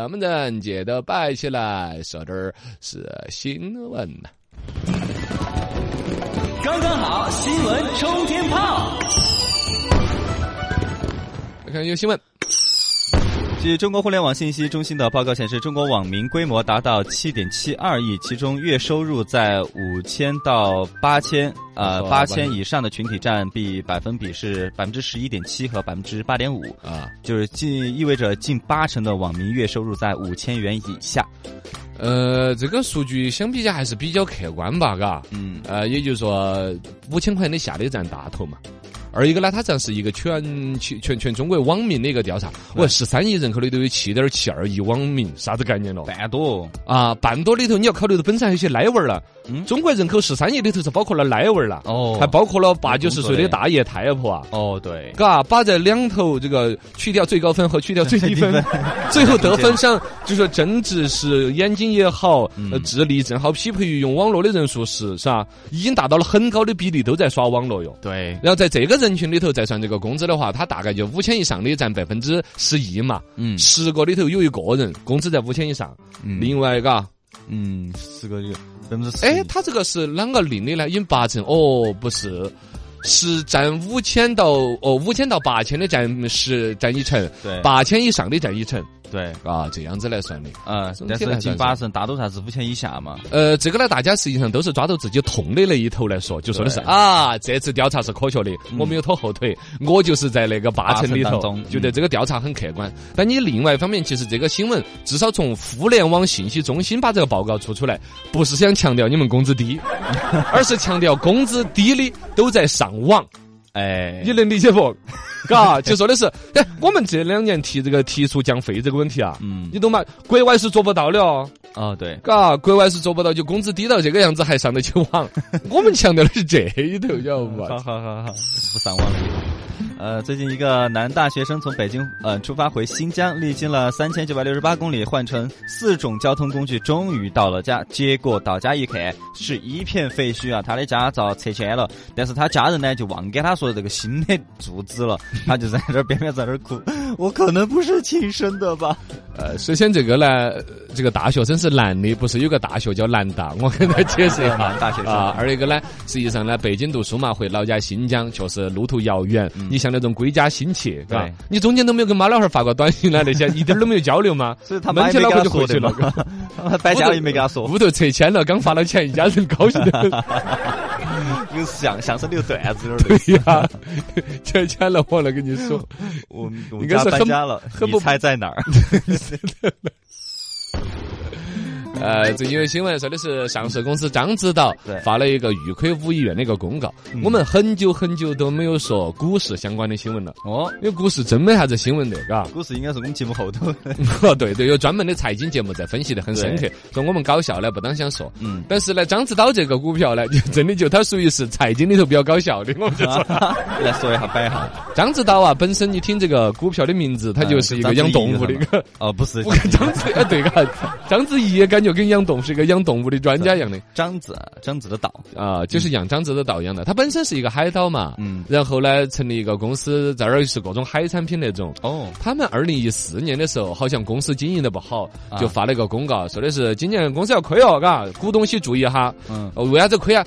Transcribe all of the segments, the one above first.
那么人节都摆起来，说点儿是新闻呢。刚刚好，新闻冲天炮。来看有新闻。据中国互联网信息中心的报告显示，中国网民规模达到七点七二亿，其中月收入在五千到八千，呃，八千以上的群体占比百分比是百分之十一点七和百分之八点五，啊，就是近意味着近八成的网民月收入在五千元以下。呃，这个数据相比较还是比较客观吧，嘎。嗯，呃，也就是说，五千块钱的下的占大头嘛。二一个呢，它这是一个全全全全中国网民的一个调查。我十三亿人口里头有七点七二亿网民，啥子概念咯？半多。啊，半多里头你要考虑到本身还有些奶娃儿了。嗯中国人口十三亿里头是包括了奶娃儿了，哦还包括了八九十岁的大爷太婆啊。哦，对，嘎，把这两头这个去掉最高分和去掉最低分，最 后得分上就说政治是眼睛也好，呃，智力正好匹配于用网络的人数是是吧？已经达到了很高的比例都在耍网络哟。对，然后在这个人群里头再算这个工资的话，他大概就五千以上的占百分之十一嘛，嗯。十个里头有一个人工资在五千以上，嗯。另外嘎，嗯，十个有百分之十。哎，他这个是啷个定的呢？因八成哦，不是。是占五千到哦五千到八千的占十占一成，对。八千以上的占一成对，啊，这样子来算的。啊，总但是近八成大多数还是五千以下嘛。呃，这个呢，大家实际上都是抓到自己痛的那一头来说，就说的是啊，这次调查是科学的，我没有拖后腿，我就是在那个八成里头觉得这个调查很客观。但你另外一方面，其实这个新闻至少从互联网信息中心把这个报告出出来，不是想强调你们工资低，而是强调工资低的都在上网。哎，你能理解不？嘎，就说的是，哎，我们这两年提这个提速降费这个问题啊，嗯，你懂吗？国外是做不到的哦，哦，对，嘎，国外是做不到，就工资低到这个样子还上得起网。我们强调的是这一头，晓得好不？好好好，不上网了。呃，最近一个男大学生从北京呃出发回新疆，历经了三千九百六十八公里，换乘四种交通工具，终于到了家。结果到家一看，是一片废墟啊！他的驾照拆迁了，但是他家人呢就忘给他说这个新的住址了，他就在这儿边边在那儿哭。我可能不是亲生的吧？呃，首先这个呢，呃这个大学生是男的，不是有个大学叫南大，我跟他解释一下。男大学生啊，二一个呢，实际上呢，北京读书嘛，回老家新疆确实路途遥远。你像那种归家心切，对吧，你中间都没有跟妈老汉儿发过短信啊，那些 一点儿都没有交流吗？所以他妈闷起脑壳也没给他就回去了说的嘛。他摆家也没跟他说，屋头拆迁了，刚发了钱，一家人高兴的很。有相相声里有段子有点对。呀，拆迁了，忘了跟你说。我们我们家应该是很搬家了，你猜在哪儿？呃，最近有新闻说的是上市公司獐子岛发了一个预亏五亿元的一个公告。我们很久很久都没有说股市相关的新闻了，哦，因为股市真没啥子新闻的，嘎。股市应该是我们节目后头。哦，对对，有专门的财经节目在分析的很深刻，说我们搞笑呢不当想说。嗯，但是呢，獐子岛这个股票呢，就真的就它属于是财经里头比较搞笑的，我们就说。来说一下摆一下。獐子岛啊，本身你听这个股票的名字，它就是一个养动物的一个。哦，不是 我看章子，哎，对嘎，章子怡也感觉跟养动物是一个养动物的专家一样的张子，张子的岛。啊，就是养獐子的岛一样的。它本身是一个海岛嘛，嗯，然后呢，成立一个公司，在那儿是各种海产品那种。哦，他们二零一四年的时候，好像公司经营的不好，啊就发了一个公告，说的是今年公司要亏哦，嘎，股东些注意哈。嗯，哦，为啥子亏啊？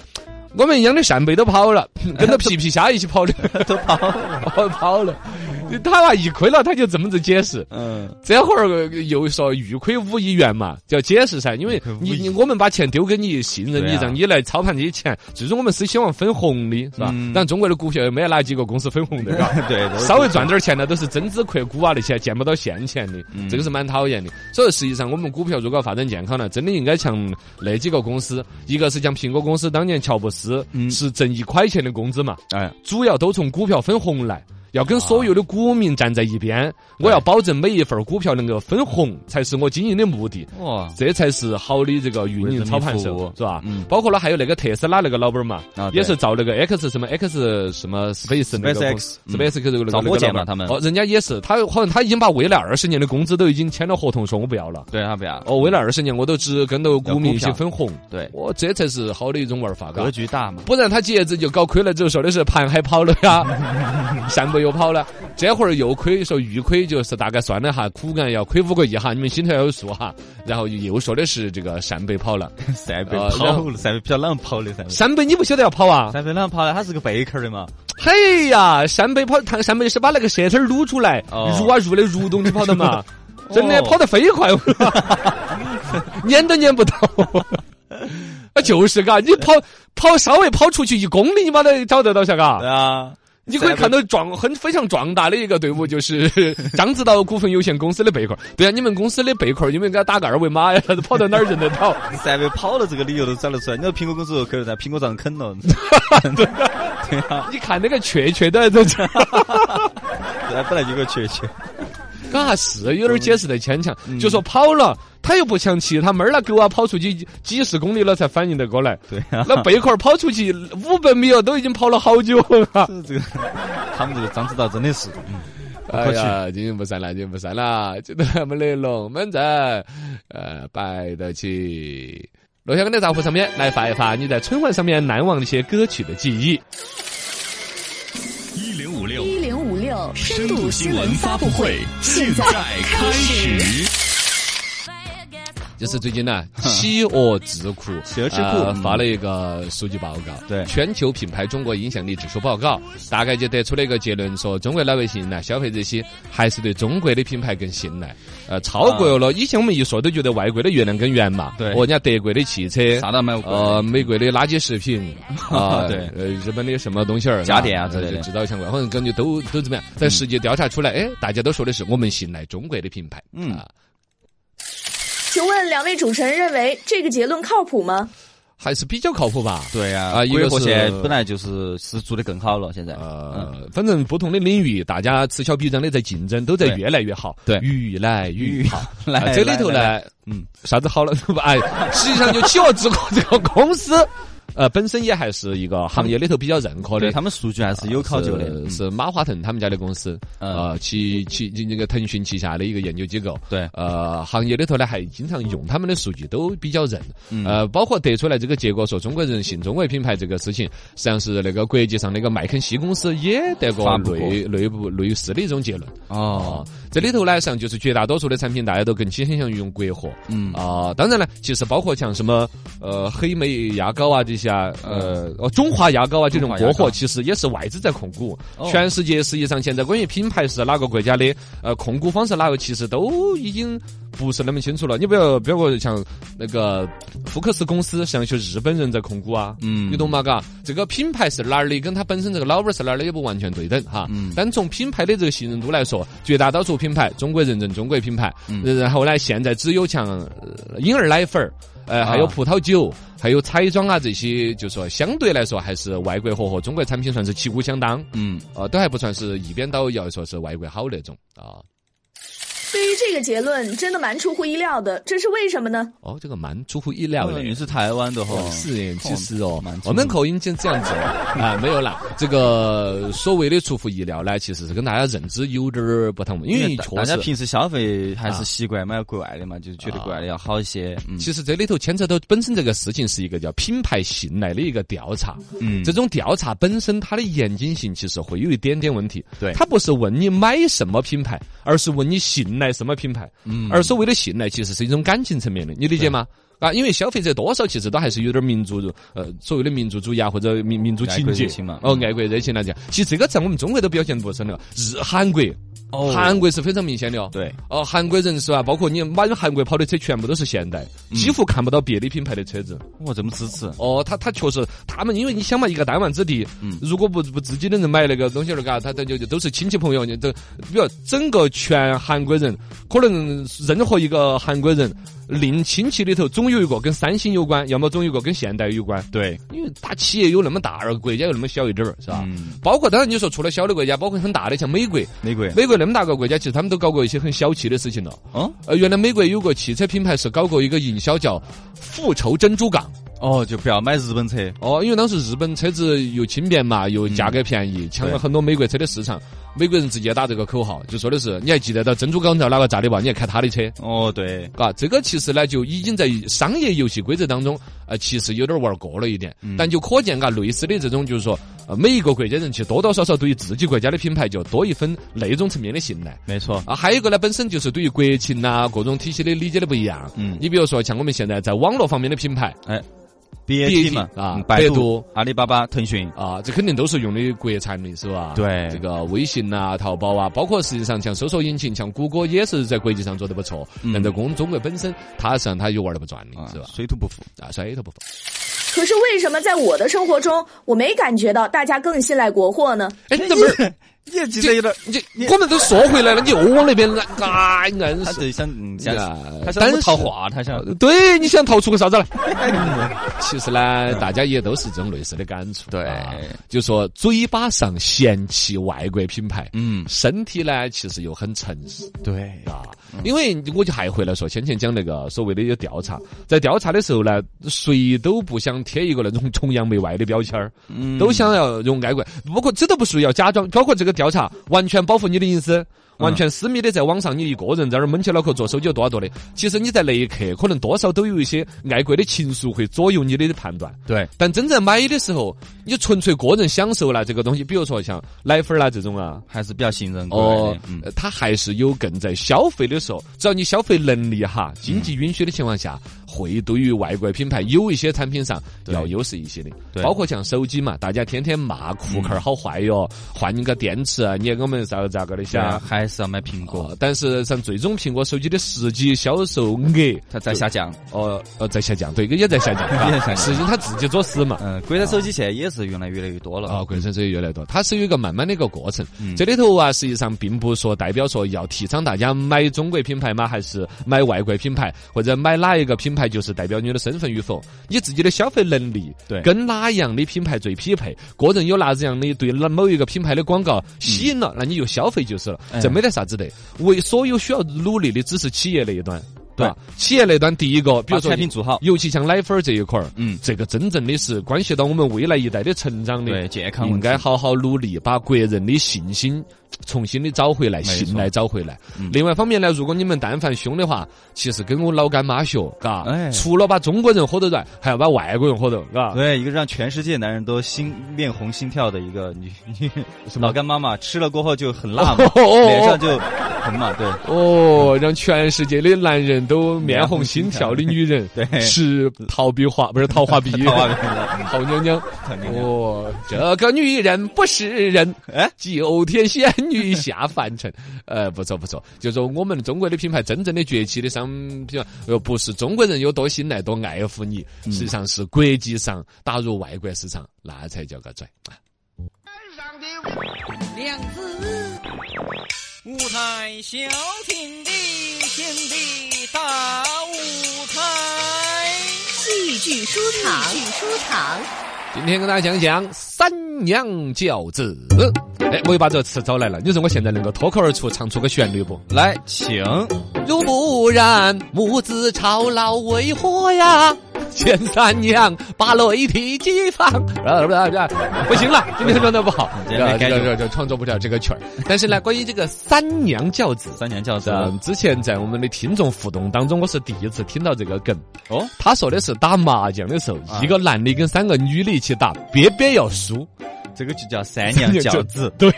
我们养的扇贝都跑了，跟着皮皮虾一起跑的，都跑了。跑跑了。他娃一亏了，他就这么子解释。嗯，这会儿又说预亏五亿元嘛，就要解释噻，因为你你我们把钱丢给你，信任你，让你来操盘这些钱，最终我们是希望分红的，是吧？嗯但中国的股票也没哪几个公司分红的，嘎。对，都是稍微赚点钱呢，都是增资扩股啊，那些见不到现钱的，嗯这个是蛮讨厌的。所以实际上，我们股票如果要发展健康了，真的应该像那几个公司，一个是像苹果公司当年乔布斯嗯。是挣一块钱的工资嘛，哎，主要都从股票分红来。要跟所有的股民站在一边，我要保证每一份股票能够分红，才是我经营的目的。哇，这才是好的这个运营操盘手是吧？嗯。包括了还有那个特斯拉那个老板嘛，啊也是造那个 X 什么 X 什么 Space 那个 Space 这个那个造火箭嘛嘛，他们。哦，人家也是，他好像他已经把未来二十年的工资都已经签了合同，说我不要了。对他不要。哦，未来二十年我都只跟到股民一起分红，对，我，这才是好的一种玩法，格局大嘛。不然他几爷子就搞亏了，之后说的是盘海跑了呀，扇贝又跑了，这会儿又亏，说预亏就是大概算了哈，苦干要亏五个亿哈，你们心头要有数哈。然后又说的是这个扇贝跑了，陕北呃然后跑了，陕北比较啷跑的陕北。陕北你不晓得要跑啊？扇贝啷跑的？它是个贝壳的嘛。嘿呀，扇贝跑，它扇贝是把那个舌头撸出来，哦入啊入的蠕动去跑的嘛，真的哦跑得飞快，撵都撵不到。啊，就是嘎，你跑跑稍微跑出去一公里，你妈的找得到噻嘎对。啊，你可以看到壮很非常壮大的一个队伍，就是 獐子岛股份有限公司的贝壳。对啊，你们公司的贝壳有没有给他打个二维码呀？跑到哪儿认得到？陕北跑了这个理由都找得出来。你说苹果公司可以在苹果上啃了。对啊，你看那个雀雀都还在这儿。对，本来就有个缺缺。嘎是有点解释的牵强，嗯就说跑了，他又不像其他妹儿那狗啊，跑出去几十公里了才反应得过来。对啊，那贝壳儿跑出去五百米哦，都已经跑了好久了。这这个他们这个张指导真的是，哎。呀，今天不散了，今天不散了，就他们的龙门阵，呃，摆得起。录下跟的账户上面来发一发你在春晚上面难忘的一些歌曲的记忆。一零五六一零五六深深度度新闻发布会现在开始。就是最近呢，企鹅智库企鹅智库发了一个数据报告，对。全球品牌中国影响力指数报告，大概就得出了一个结论，说中国老百姓呢，消费者些还是对中国的品牌更信赖，呃，超过了以前我们一说都觉得外国的月亮更圆嘛，对。哦，人家德国的汽车，啥都。呃，美国的垃圾食品 啊，对。呃，日本的什么东西儿，家电啊呃之类的。制造相关，反正感觉都都怎么样，在实际调查出来，哎，大家都说的是我们信赖中国的品牌，嗯。啊，请问两位主持人认为这个结论靠谱吗？还是比较靠谱吧。对呀、啊一个是国货现在本来就是是做的更好了，现在。嗯，呃，反正不同的领域，大家此消彼长的在竞争，都在越来越好，对越来越好。来啊这里头呢，嗯，啥子好了不？哎，实际上就企鹅智库这个公司，呃，本身也还是一个行业里头比较认可的。对他们数据还是有考究的。是马化腾他们家的公司，嗯呃，旗旗那个腾讯旗下的一个研究机构，对呃，行业里头呢还经常用他们的数据，都比较认，嗯呃，包括得出来这个结果说中国人信中国品牌这个事情，实际上是那个国际上那个麦肯锡公司也得过发布过类内部类似的一种结论。哦，这里头呢，实际上就是绝大多数的产品，大家都更倾向于用国货。嗯啊、当然了，其实包括像什么呃黑莓牙膏啊这些啊，呃哦中华牙膏啊这种国货，其实也是外资在控股。哦全世界实际上现在关于品牌是哪个国家的，呃控股方是哪个，其实都已经不是那么清楚了。你不要不要过像那个福克斯公司，像一些日本人在控股啊。嗯你懂吗？嘎，这个品牌是哪儿的，跟它本身这个老板是哪儿的也不完全对等哈。嗯但从品牌的这个信任度来说，绝大多数品牌中国认证中国品牌，嗯然后呢，现在只有像呃婴儿奶粉儿。呃，还有啊葡萄酒，还有彩妆啊这些，就说相对来说还是外国货和中国产品算是旗鼓相当，嗯，呃，都还不算是一边倒要说是外国好那种啊。这个结论，真的蛮出乎意料的，这是为什么呢？哦，这个蛮出乎意料的。你是台湾的哈，是，其实哦蛮，我们口音就这样子哦啊，没有啦。这个所谓的出乎意料呢，其实是跟大家认知有点儿不同，因为大确实。大家平时消费还是习惯买国外的嘛，就是觉得国外的要好一些。嗯其实这里头牵扯到本身这个事情是一个叫品牌信赖的一个调查，嗯这种调查本身它的严谨性其实会有一点点问题。对它不是问你买什么品牌，而是问你信赖什么品牌。嗯而所谓的信赖，其实是一种感情层面的，你理解吗？啊，因为消费者多少其实都还是有点民族，呃，所谓的民族主义啊，或者民民族情结爱国热情嘛哦，嗯爱国热情来讲，其实这个在我们中国都表现不深了。日韩国，哦韩国是非常明显的哦。对，哦，韩国人是吧？包括你满韩国跑的车全部都是现代，嗯几乎看不到别的品牌的车子。哇这么支持，哦，他他确实，他们因为你想嘛，一个弹丸之地，嗯如果不不自己的人买那个东西了，嘎，他他就就都是亲戚朋友，你都，比如整个全韩国人，可能任何一个韩国人，令亲戚里头总有一个跟三星有关，要么总有一个跟现代有关，对，因为大企业有那么大，而国家又那么小一点儿，是吧？嗯包括当然你说除了小的国家，包括很大的像美国，美国，美国那么大个国家，其实他们都搞过一些很小气的事情了。哦呃，原来美国有个汽车品牌是搞过一个营销叫复仇珍珠港。哦，就不要买日本车，哦，因为当时日本车子又轻便嘛，又价格便宜，抢了很多美国车的市场。美国人直接打这个口号，就说的是你还记得到珍珠港在哪个炸的吧？你还开他的车。哦，对，嘎，这个其实呢，就已经在商业游戏规则当中，呃，其实有点玩过了一点。但就可见，嘎，类似的这种，就是说，呃，每一个国家人其实多多少少对于自己国家的品牌就多一分那种层面的信赖。没错，啊，还有一个呢，本身就是对于国情呐、各种体系的理解的不一样。嗯你比如说，像我们现在在网络方面的品牌哎，BAT 嘛，啊嗯百百度阿里巴巴、腾讯，啊，这肯定都是用的国产的，是吧？对这个微信呐、淘宝啊，包括实际上像搜索引擎，像谷歌也是在国际上做的不错。嗯但在中中国本身，它实际上它又玩的不转的，啊是吧？水土不服。啊，水土不服。可是为什么在我的生活中，我没感觉到大家更信赖国货呢？哎，你怎么儿？你也记得有点，你我们都说回来了，你又往那边啊硬是。他就想嗯想他想但是套话，他想对，你想套出个啥子来？其实呢，大家也都是这种类似的感触。对啊就说嘴巴上嫌弃外国品牌，嗯身体呢其实又很诚实。对啊，因为我就还回来说，先前讲那个所谓的有调查，在调查的时候呢，谁都不想贴一个那种崇洋媚外的标签儿，嗯都想要用爱国，包括这都不属于要假装，包括这个调查完全保护你的隐私。完全私密的，在网上你一个人在那儿闷起脑壳做手机有多少多的，其实你在那一刻可能多少都有一些爱国的情愫会左右你的判断。对，但真正买的时候，你纯粹个人享受啦这个东西，比如说像奶粉儿啦这种啊，还是比较信任国哦外的，嗯呃它还是有更在消费的时候，只要你消费能力哈，经济允许的情况下，会对于外国品牌有一些产品上要优势一些的。对包括像手机嘛，大家天天骂库克儿好坏哟，换一个电池啊，你给我们咋个咋个的对啊噻。还是要买苹果，哦，但是像最终苹果手机的实际销售额，它在下降。哦呃在下降，对，也在下降，也在下降实际它自己作死嘛。嗯，国产手机现在也是越来越来越多了啊，国产手机越来越多，它是有一个慢慢的一个过程。嗯这里头啊，实际上并不说代表说要提倡大家买中国品牌吗？还是买外国品牌，或者买哪一个品牌就是代表你的身份与否？你自己的消费能力，对跟哪样的品牌最匹配？个人有哪样的对某一个品牌的广告吸引了，那你就消费就是了，哎这没得啥子的。为所有需要努力的只是企业那一端。对。吧企业那端第一个，比如说产品做好，尤其像奶粉这一块儿，嗯。这个真正的是关系到我们未来一代的成长的，对健康应该好好努力，把国人的信心重新的找回来，信赖找回来。嗯。另外一方面呢，如果你们但凡凶的话，其实跟我老干妈学，嘎，哎。除了把中国人喝得软，还要把外国人喝得，嘎。对，一个让全世界男人都心面红心跳的一个女女老干妈嘛，吃了过后就很辣脸上就红嘛，对，哦，让全世界的男人都面红心跳的女人，对。是陶碧华，不是桃花碧 陶娘娘。讨厌的哦，这个女人不是人，哎？九天仙女下凡尘。呃，不错不错，就说我们中国的品牌真正的崛起的商品，呃，不是中国人有多信赖、多爱护你，实际上是国际上打入外国市场，那才叫个拽。两字，舞台小天地，天地大舞台。戏剧书场，戏剧书场，今天跟大家讲讲三娘教子。哎，我又把这个词找来了，你说我现在能够脱口而出唱出个旋律不？来，请如不然，母子操劳为何呀？见三娘把泪涕激放，不行了，今天状态不好，这这这创作不了这个曲儿。但是呢，关于这个三娘教子，三娘教子嗯，之前在我们的听众互动当中，我是第一次听到这个梗。哦，他说的是打麻将的时候，啊一个男的跟三个女的一起打，边边要输。这个就叫三娘教子。对，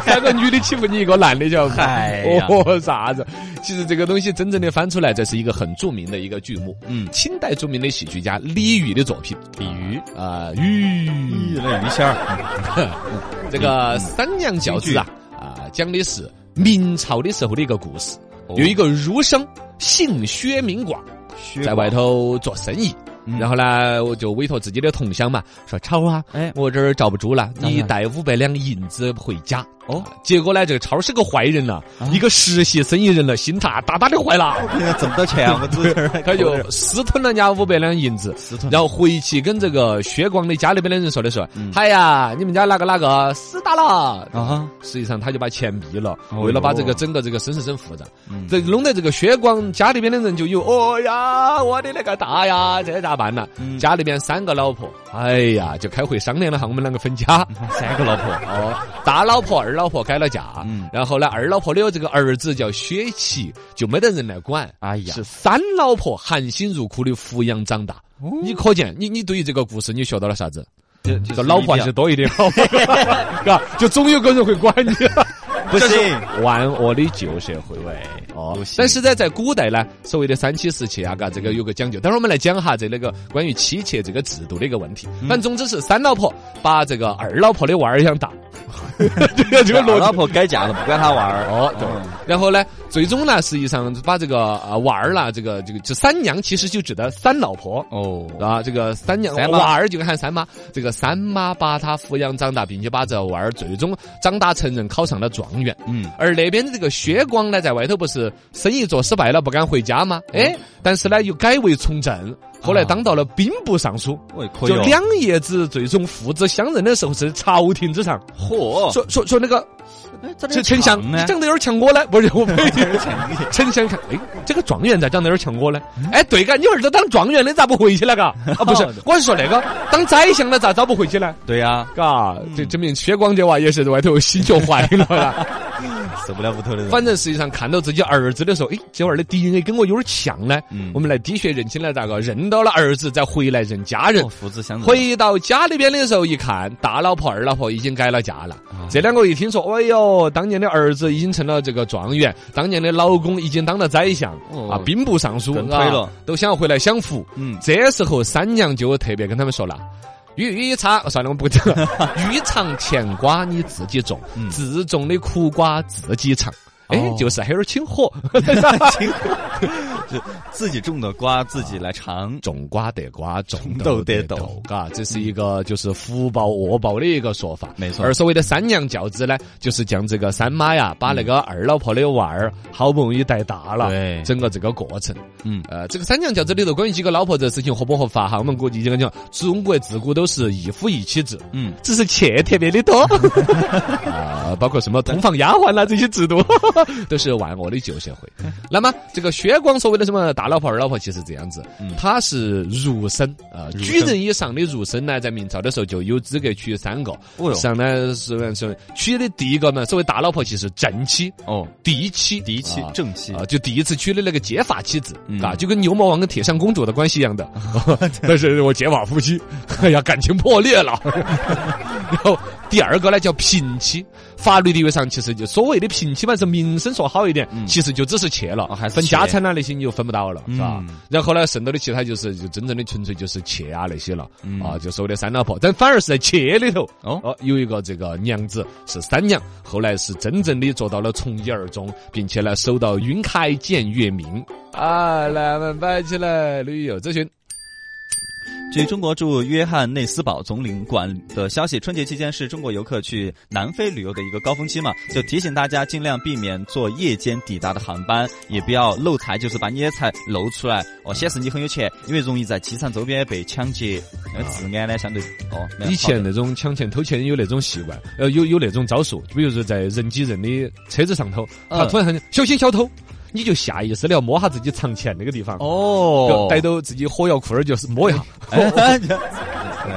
三个女的欺负你一个男的，叫哎哦啥子？其实这个东西真正的翻出来，这是一个很著名的一个剧目，嗯，清代著名的喜剧家李煜的作品。李煜，啊，煜，那鱼仙儿，这个三娘教子啊，啊，讲的是明朝的时候的一个故事。哦有一个儒生姓薛名广，在外头做生意。嗯然后呢，我就委托自己的同乡嘛，说超啊，哎我这儿罩不住了，你带五百两银子回家。哦，结果呢，这个超是个坏人了，一个实习生意人了，心大大大的坏了，挣不到钱 他就私吞了人家五百两银子，然后回去跟这个薛广的家里边的人说的说嗯，哎呀，你们家哪个哪个死打了。啊，实际上他就把钱毙了，哦为了把这个整个这个生是真复杂，嗯这弄得这个薛广家里边的人就有，哦呀，我的那个大呀，这咋办了？嗯家里面三个老婆，哎呀，就开会商量了哈，我们两个分家。三个老婆，哦，大老婆、二老婆改了嫁，嗯然后呢，二老婆的这个儿子叫薛琪，就没得人来管。哎呀是三老婆含辛茹苦的抚养长大。你可见，你你对于这个故事你学到了啥子？就这老婆还是多一点好，嘎，就总有个人会管你。不行，万恶的旧社会喂哦但是呢，在古代呢，所谓的三妻四妾啊，嘎，这个有个讲究。等会儿我们来讲哈这那个关于妻妾这个制度的一个问题。反正总之是三老婆把这个二老婆的娃儿养大，这个这个逻辑。二老婆改嫁了，不管他娃儿哦，对。然后呢，最终呢，实际上把这个啊娃儿啦，这个这个这三娘其实就指的三老婆。哦，啊，这个三娘三妈娃儿就喊三妈，这个三妈把他抚养长大，并且把这娃儿最终长大成人，考上了状元。嗯，而那边的这个薛光呢，在外头不是生意做失败了，不敢回家吗？哎，但是呢又改为从政，后来当到了兵部尚书。就两爷子最终父子相认的时候是朝廷之上，嚯，说说说那个这这丞相，你呢？长得有点像我呢，不是我没丞相看，哎，这个状元咋长得有点像我呢？哎，对个，你儿子当状元的咋不回去了嘎？啊，不是，我是说那个当宰相的咋早不回去呢？对呀，嘎，这证明薛光这娃也是在外头心就坏了呀。受不了屋头的人。反正实际上看到自己儿子的时候，哎，这娃儿的 DNA 跟我有点像呢。嗯我们来滴血认亲来咋个？认到了儿子，再回来认家人哦。父子相认，回到家里边的时候，一看大老婆、二老婆已经改了嫁了。啊这两个一听说，哎呦，当年的儿子已经成了这个状元，当年的老公已经当了宰相、哦啊，兵部尚书，啊更推了都想要回来享福。嗯这时候三娘就特别跟他们说了。欲尝算了，我不讲了。欲尝甜瓜你自己种，嗯自种的苦瓜自己尝。哎哦，就是还有点清火，就自己种的瓜自己来尝。种瓜得瓜，种豆豆得得豆豆，嘎，这是一个就是福报恶报的一个说法。没错而所谓的三娘教子呢，就是将这个三妈呀，把那个二老婆的娃儿好不容易带大了，对整个这个过程。嗯，呃，这个三娘教子里头关于几个老婆这事情合不合法哈？我们国际讲讲，中国自古都是一夫一妻制，嗯，只是妾特别的多 啊，包括什么通房丫鬟啦这些制度，都是万恶的旧社会。那么这个薛光所谓的什么大老婆、二老婆，其实这样子，他是儒生啊，举人以上的儒生呢，在明朝的时候就有资格娶三个。上呢是是娶的第一个呢，所谓大老婆，其实正妻、哦，嫡妻、嫡妻啊。正妻。啊，就第一次娶的那个结发妻子，嗯。啊，就跟牛魔王跟铁扇公主的关系一样的。但是我结发夫妻，哎呀，感情破裂了。然后第二个呢叫平妻，法律地位上其实就所谓的平妻嘛，是名声说好一点，其实就只是妾了，哦还是分家产啊那些你就分不到了，是吧？嗯？然后呢，剩到的其他就是就真正的纯粹就是妾啊那些了，嗯。啊，就所谓的三老婆，但反而是在妾里头，哦。哦，有一个这个娘子是三娘，后来是真正的做到了从一而终，并且呢守到云开见月明。啊，来，我们摆起来旅游咨询。据中国驻约翰内斯堡总领馆的消息，春节期间是中国游客去南非旅游的一个高峰期嘛，就提醒大家尽量避免坐夜间抵达的航班，也不要漏财，就是把你的财露出来哦，显示你很有钱，因为容易在机场周边被抢劫。那治安呢，相对哦，以前那种抢钱偷钱有那种习惯，呃，有有那种招数，比如说在人挤人的车子上头，他嗯突然喊你小心小偷，你就下意识的要摸下自己藏钱那个地方，哦，逮到自己火药库儿就是摸一下，哎。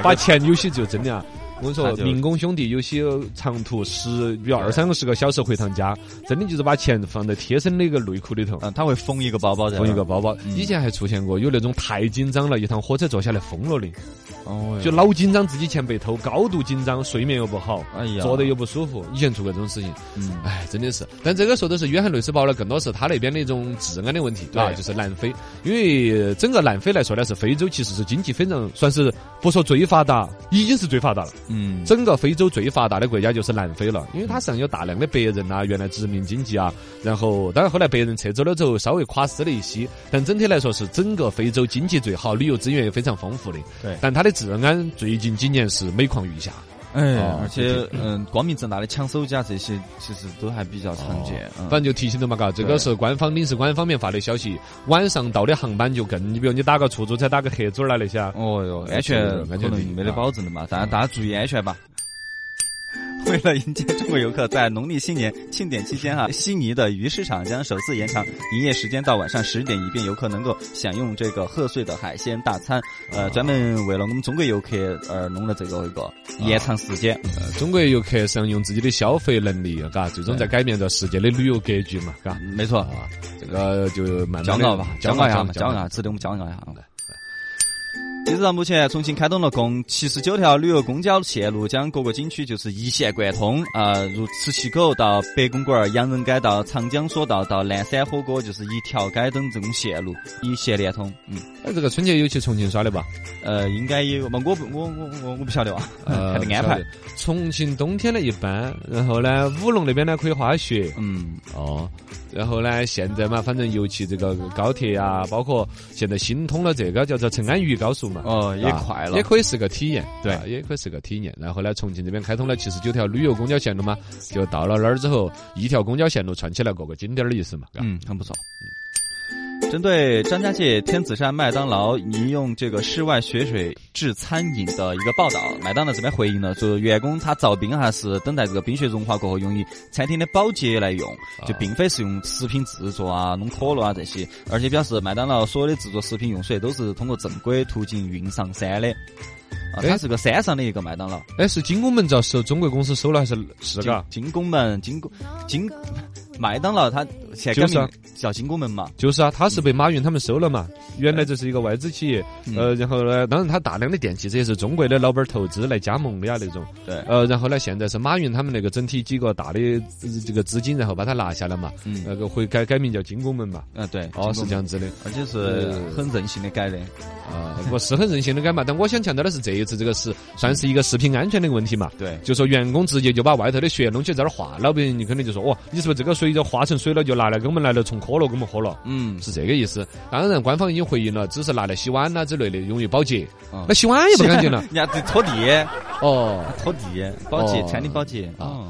把钱有些就真的啊。我跟你说，民工兄弟有些长途十，比如二三十个小时回趟家，真的就是把钱放在贴身的一个内裤里头，嗯，他会缝一个包包在那儿，封一个包包。以前还出现过有那种太紧张了，一趟火车坐下来疯了的，哦，就老紧张自己钱被偷，高度紧张，睡眠又不好，哎呀，坐的又不舒服。以前做过这种事情，嗯哎，真的是。但这个说的是约翰内斯堡呢，更多是他那边的一种治安的问题，对啊，就是南非。因为整个南非来说呢，是非洲其实是经济非常算是不说最发达，已经是最发达了。嗯，整个非洲最发达的国家就是南非了，因为它上有大量的白人啊，原来殖民经济啊，然后当然后来白人撤走了之后，稍微垮死了一些，但整体来说是整个非洲经济最好，旅游资源也非常丰富的。对但它的治安最近几年是每况愈下。哎，哦而且嗯，光明正大的抢手机啊这些，其实都还比较常见。嗯反正就提醒的嘛，嘎，这个是官方领事馆方面发的消息，晚上到的航班就更，你比如你打个出租车，打个黑嘴儿啦那些啊，哦哟，安全安全可能没得保证的嘛，大家大家注意安全吧。为了迎接中国游客，在农历新年庆典期间哈，悉尼的鱼市场将首次延长营业时间到晚上十点，以便游客能够享用这个贺岁的海鲜大餐。呃，专门为了我们中国游客而弄了这个一个延长时间。呃中国游客上用自己的消费能力，嘎，最终在改变着世界的旅游格局嘛，嘎。没错，啊，这个就慢慢地骄傲吧，骄傲一下嘛，骄傲一骄下，值得我们骄傲一下。截止到目前，重庆开通了共七十九条旅游公交线路，将各个景区就是一线贯通。啊、如磁器口到白公馆、洋人街到长江索道到南山火锅，就是一条街等这种线路一线连通。嗯，那，这个春节有去重庆耍的吧？呃，应该也有嘛，我不，我我我我不晓得啊，呃，还没安排。重庆冬天呢一般，然后呢，武隆那边呢可以滑雪。嗯，哦，然后呢，现在嘛，反正尤其这个高铁啊，包括现在新通了这个叫做成安渝高速嘛，哦，也啊快了，也可以是个体验，对啊也可以是个体验。然后呢，重庆这边开通了七十九条旅游公交线路嘛，就到了那儿之后，一条公交线路串起来各个景点儿的意思嘛。嘎嗯，很不错。针对张家界天子山麦当劳饮用这个室外雪水制餐饮的一个报道，麦当劳这边回应了，说员工他造冰还是等待这个冰雪融化过后用于餐厅的保洁来用，就并非是用食品制作啊、弄可乐啊这些，而且表示麦当劳所有的制作食品用水都是通过正规途径运上山的。啊，它哎是个山上的一个麦当劳，哎，是金拱门遭收中国公司收了还是是嘎？金拱门、金拱金麦当劳它现在改名叫金拱门嘛，就是啊，它是被马云他们收了嘛。原来这是一个外资企业，嗯呃，然后呢，当然它大量的电器这也是中国的老板儿投资来加盟的呀那种。对，呃，然后呢，现在是马云他们那个整体几个大的呃这个资金，然后把它拿下来嘛，嗯那个会改改名叫金拱门嘛。嗯对，哦，是这样子的，而且是很任性的改的。啊，不是很任性的改嘛。但我想强调的是，这一次这个是算是一个食品安全的问题嘛。对，就说员工直接就把外头的血弄起在那儿化，老百姓你肯定就说，哦，你是不是这个水就化成水了，就拿来给我们来了冲可乐给我们喝了？嗯，是这个意思。当然，官方已经回应了，只是拿来洗碗啦之类的，用于保洁。嗯那洗碗也不干净了。人家得拖地，哦，拖地，保洁，哦餐厅保洁啊哦